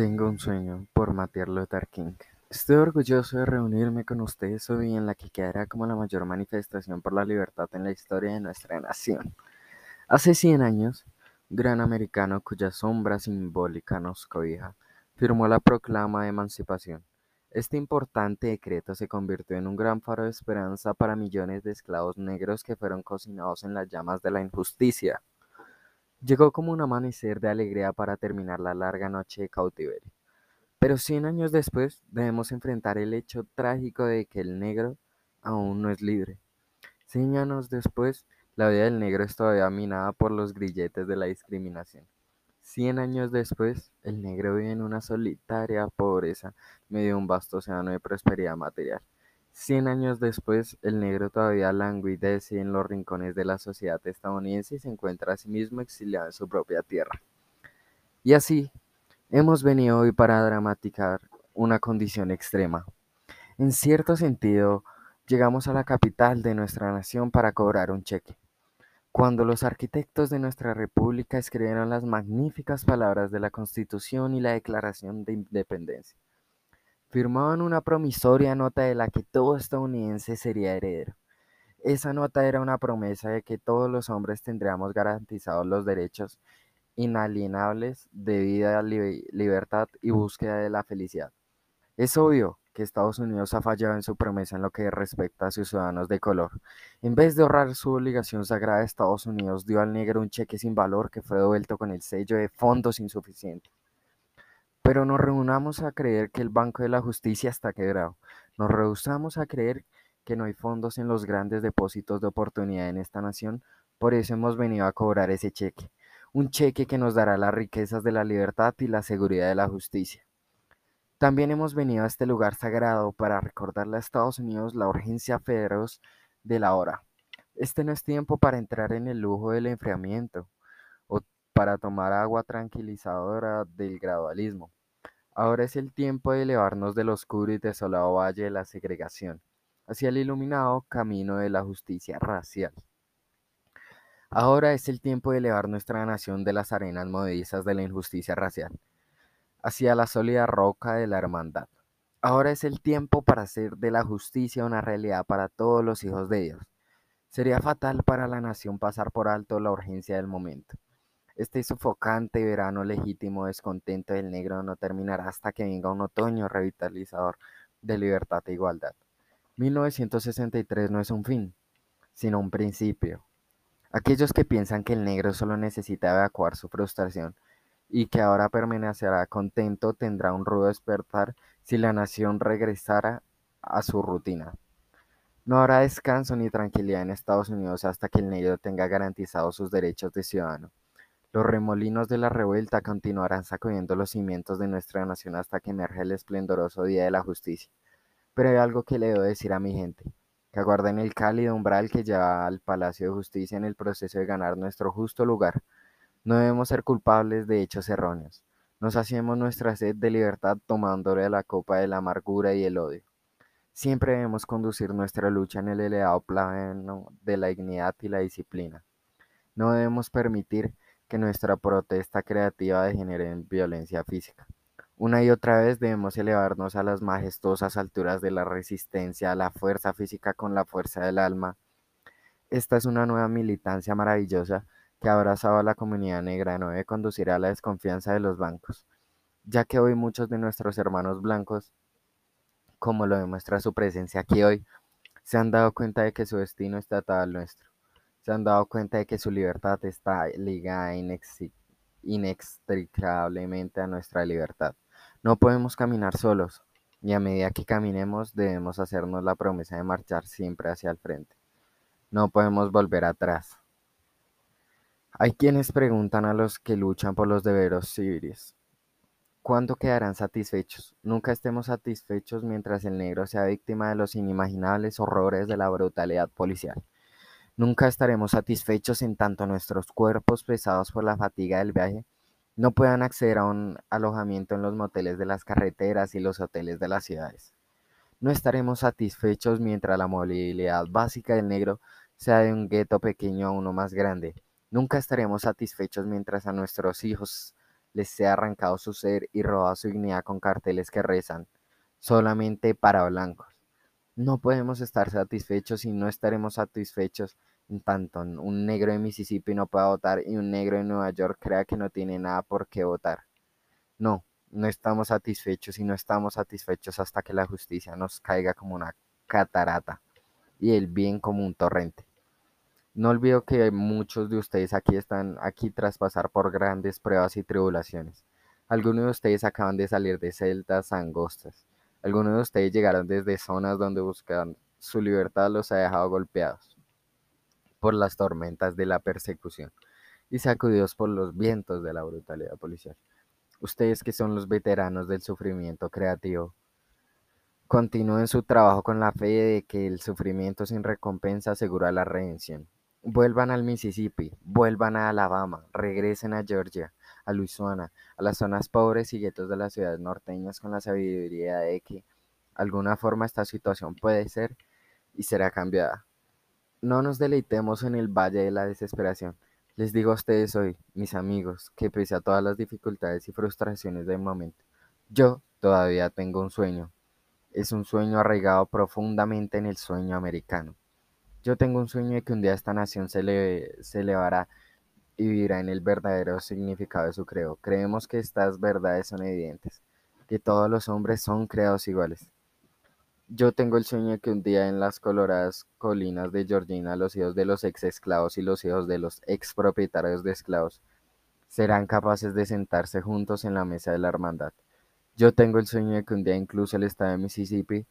Tengo un sueño por Martin Luther King. Estoy orgulloso de reunirme con ustedes hoy en la que quedará como la mayor manifestación por la libertad en la historia de nuestra nación. Hace 100 años, un gran americano cuya sombra simbólica nos cobija, firmó la proclama de emancipación. Este importante decreto se convirtió en un gran faro de esperanza para millones de esclavos negros que fueron cocinados en las llamas de la injusticia. Llegó como un amanecer de alegría para terminar la larga noche de cautiverio. Pero cien años después debemos enfrentar el hecho trágico de que el negro aún no es libre. Cien años después, la vida del negro es todavía minada por los grilletes de la discriminación. Cien años después, el negro vive en una solitaria pobreza medio un vasto océano de prosperidad material. Cien años después, el negro todavía languidece en los rincones de la sociedad estadounidense y se encuentra a sí mismo exiliado en su propia tierra. Y así, hemos venido hoy para dramatizar una condición extrema. En cierto sentido, llegamos a la capital de nuestra nación para cobrar un cheque. Cuando los arquitectos de nuestra república escribieron las magníficas palabras de la Constitución y la Declaración de Independencia, firmaban una promisoria nota de la que todo estadounidense sería heredero. Esa nota era una promesa de que todos los hombres tendríamos garantizados los derechos inalienables de vida, libertad y búsqueda de la felicidad. Es obvio que Estados Unidos ha fallado en su promesa en lo que respecta a sus ciudadanos de color. En vez de ahorrar su obligación sagrada, Estados Unidos dio al negro un cheque sin valor que fue devuelto con el sello de fondos insuficientes. Pero nos reunamos a creer que el Banco de la Justicia está quebrado. Nos rehusamos a creer que no hay fondos en los grandes depósitos de oportunidad en esta nación. Por eso hemos venido a cobrar ese cheque. Un cheque que nos dará las riquezas de la libertad y la seguridad de la justicia. También hemos venido a este lugar sagrado para recordarle a Estados Unidos la urgencia feroz de la hora. Este no es tiempo para entrar en el lujo del enfriamiento para tomar agua tranquilizadora del gradualismo. Ahora es el tiempo de elevarnos del oscuro y desolado valle de la segregación hacia el iluminado camino de la justicia racial. Ahora es el tiempo de elevar nuestra nación de las arenas movedizas de la injusticia racial hacia la sólida roca de la hermandad. Ahora es el tiempo para hacer de la justicia una realidad para todos los hijos de Dios. Sería fatal para la nación pasar por alto la urgencia del momento. Este sofocante verano legítimo descontento del negro no terminará hasta que venga un otoño revitalizador de libertad e igualdad. 1963 no es un fin, sino un principio. Aquellos que piensan que el negro solo necesita evacuar su frustración y que ahora permanecerá contento tendrá un rudo despertar si la nación regresara a su rutina. No habrá descanso ni tranquilidad en Estados Unidos hasta que el negro tenga garantizados sus derechos de ciudadano. Los remolinos de la revuelta continuarán sacudiendo los cimientos de nuestra nación hasta que emerja el esplendoroso día de la justicia. Pero hay algo que le debo decir a mi gente, que aguarden el cálido umbral que lleva al Palacio de Justicia en el proceso de ganar nuestro justo lugar no debemos ser culpables de hechos erróneos. Nos hacemos nuestra sed de libertad tomándole la copa de la amargura y el odio. Siempre debemos conducir nuestra lucha en el elevado plano de la dignidad y la disciplina. No debemos permitir que nuestra protesta creativa degenere en violencia física. Una y otra vez debemos elevarnos a las majestuosas alturas de la resistencia, a la fuerza física con la fuerza del alma. Esta es una nueva militancia maravillosa que abrazaba a la comunidad negra no debe conducir a la desconfianza de los bancos, ya que hoy muchos de nuestros hermanos blancos, como lo demuestra su presencia aquí hoy, se han dado cuenta de que su destino está atado al nuestro. Han dado cuenta de que su libertad está ligada inextricablemente a nuestra libertad. No podemos caminar solos, y a medida que caminemos debemos hacernos la promesa de marchar siempre hacia el frente. No podemos volver atrás. Hay quienes preguntan a los que luchan por los deberes civiles, ¿cuándo quedarán satisfechos? Nunca estemos satisfechos mientras el negro sea víctima de los inimaginables horrores de la brutalidad policial. Nunca estaremos satisfechos en tanto nuestros cuerpos pesados por la fatiga del viaje no puedan acceder a un alojamiento en los moteles de las carreteras y los hoteles de las ciudades. No estaremos satisfechos mientras la movilidad básica del negro sea de un gueto pequeño a uno más grande Nunca estaremos satisfechos mientras a nuestros hijos les sea arrancado su ser y robado su dignidad con carteles que rezan solamente para blancos. No podemos estar satisfechos y no estaremos satisfechos tanto un negro de Mississippi no pueda votar y un negro de Nueva York crea que no tiene nada por qué votar. No, no estamos satisfechos y no estamos satisfechos hasta que la justicia nos caiga como una catarata y el bien como un torrente. No olvido que muchos de ustedes aquí están aquí tras pasar por grandes pruebas y tribulaciones. Algunos de ustedes acaban de salir de celdas angostas. Algunos de ustedes llegaron desde zonas donde buscan su libertad los ha dejado golpeados por las tormentas de la persecución y sacudidos por los vientos de la brutalidad policial. Ustedes que son los veteranos del sufrimiento creativo, continúen su trabajo con la fe de que el sufrimiento sin recompensa asegura la redención. Vuelvan al Mississippi, vuelvan a Alabama, regresen a Georgia, a Luisiana, a las zonas pobres y guetos de las ciudades norteñas con la sabiduría de que alguna forma esta situación puede ser y será cambiada. No nos deleitemos en el valle de la desesperación. Les digo a ustedes hoy, mis amigos, que pese a todas las dificultades y frustraciones del momento, yo todavía tengo un sueño. Es un sueño arraigado profundamente en el sueño americano. Yo tengo un sueño de que un día esta nación se, le, se elevará y vivirá en el verdadero significado de su creo. Creemos que estas verdades son evidentes, que todos los hombres son creados iguales. Yo tengo el sueño de que un día en las coloradas colinas de Georgina los hijos de los ex esclavos y los hijos de los ex propietarios de esclavos serán capaces de sentarse juntos en la mesa de la hermandad. Yo tengo el sueño de que un día incluso el estado de Mississippi,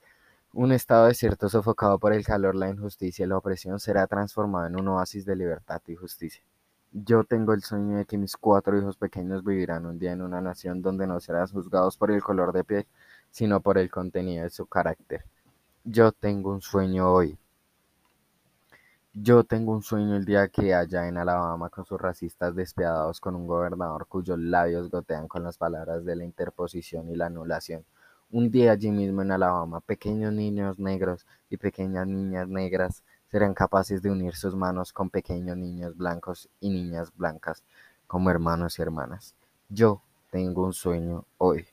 un estado desierto sofocado por el calor, la injusticia y la opresión, será transformado en un oasis de libertad y justicia. Yo tengo el sueño de que mis cuatro hijos pequeños vivirán un día en una nación donde no serán juzgados por el color de piel, sino por el contenido de su carácter. Yo tengo un sueño hoy. Yo tengo un sueño el día que allá en Alabama con sus racistas despiadados con un gobernador cuyos labios gotean con las palabras de la interposición y la anulación. Un día allí mismo en Alabama, pequeños niños negros y pequeñas niñas negras serán capaces de unir sus manos con pequeños niños blancos y niñas blancas como hermanos y hermanas. Yo tengo un sueño hoy.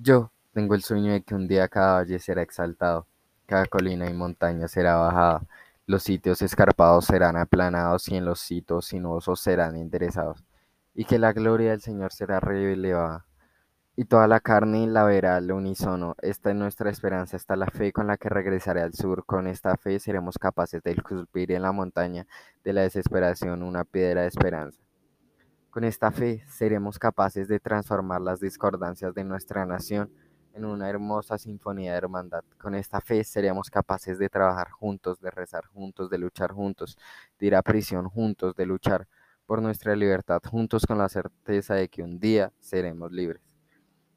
Yo tengo el sueño de que un día cada valle será exaltado, cada colina y montaña será bajada, los sitios escarpados serán aplanados y en los sitios sinuosos serán enderezados, y que la gloria del Señor será revelada y toda la carne la verá al unísono. Esta es nuestra esperanza, esta es la fe con la que regresaré al sur. Con esta fe seremos capaces de esculpir en la montaña de la desesperación una piedra de esperanza. Con esta fe seremos capaces de transformar las discordancias de nuestra nación en una hermosa sinfonía de hermandad. Con esta fe seremos capaces de trabajar juntos, de rezar juntos, de luchar juntos, de ir a prisión juntos, de luchar por nuestra libertad juntos con la certeza de que un día seremos libres.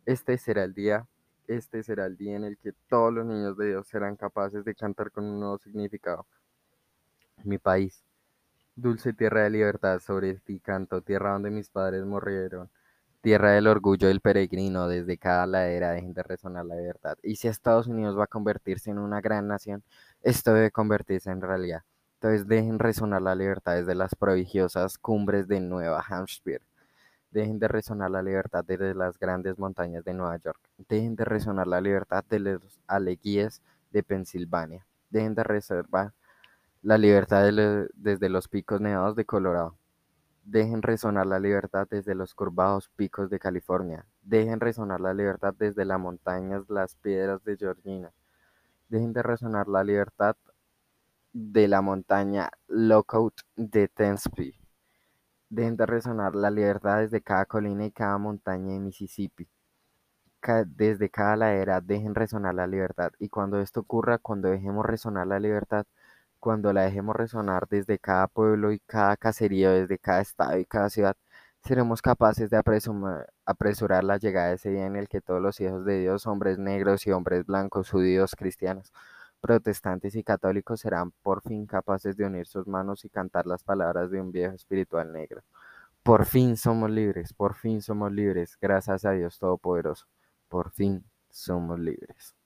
Este será el día, este será el día en el que todos los niños de Dios serán capaces de cantar con un nuevo significado. Mi país, dulce tierra de libertad, sobre ti canto, tierra donde mis padres murieron, tierra del orgullo del peregrino, desde cada ladera dejen de resonar la libertad. Y si Estados Unidos va a convertirse en una gran nación, esto debe convertirse en realidad. Entonces dejen resonar la libertad desde las prodigiosas cumbres de Nueva Hampshire Dejen de resonar la libertad desde las grandes montañas de Nueva York. Dejen de resonar la libertad de los aleguíes de Pensilvania. Dejen de reservar la libertad desde los picos nevados de Colorado. Dejen resonar la libertad desde los curvados picos de California. Dejen resonar la libertad desde las montañas, las piedras de Georgina. Dejen de resonar la libertad de la montaña Lookout de Tennessee. Dejen de resonar la libertad desde cada colina y cada montaña de Mississippi. desde cada ladera dejen resonar la libertad. Y cuando esto ocurra, cuando dejemos resonar la libertad, cuando la dejemos resonar desde cada pueblo y cada caserío, desde cada estado y cada ciudad, seremos capaces de apresurar la llegada de ese día en el que todos los hijos de Dios, hombres negros y hombres blancos, judíos, cristianos, protestantes y católicos serán por fin capaces de unir sus manos y cantar las palabras de un viejo espiritual negro. Por fin somos libres, por fin somos libres, gracias a Dios Todopoderoso, por fin somos libres.